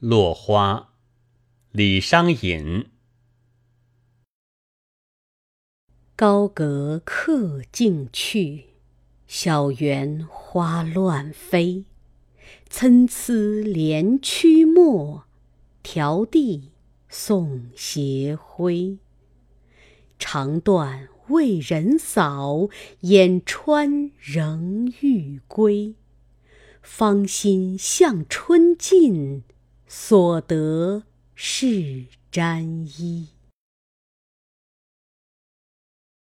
落花，李商隐。高阁客尽去，小园花乱飞。参差连曲陌，迢递送斜晖。长断未人扫，眼穿仍欲归。芳心向春尽，所得是沾衣。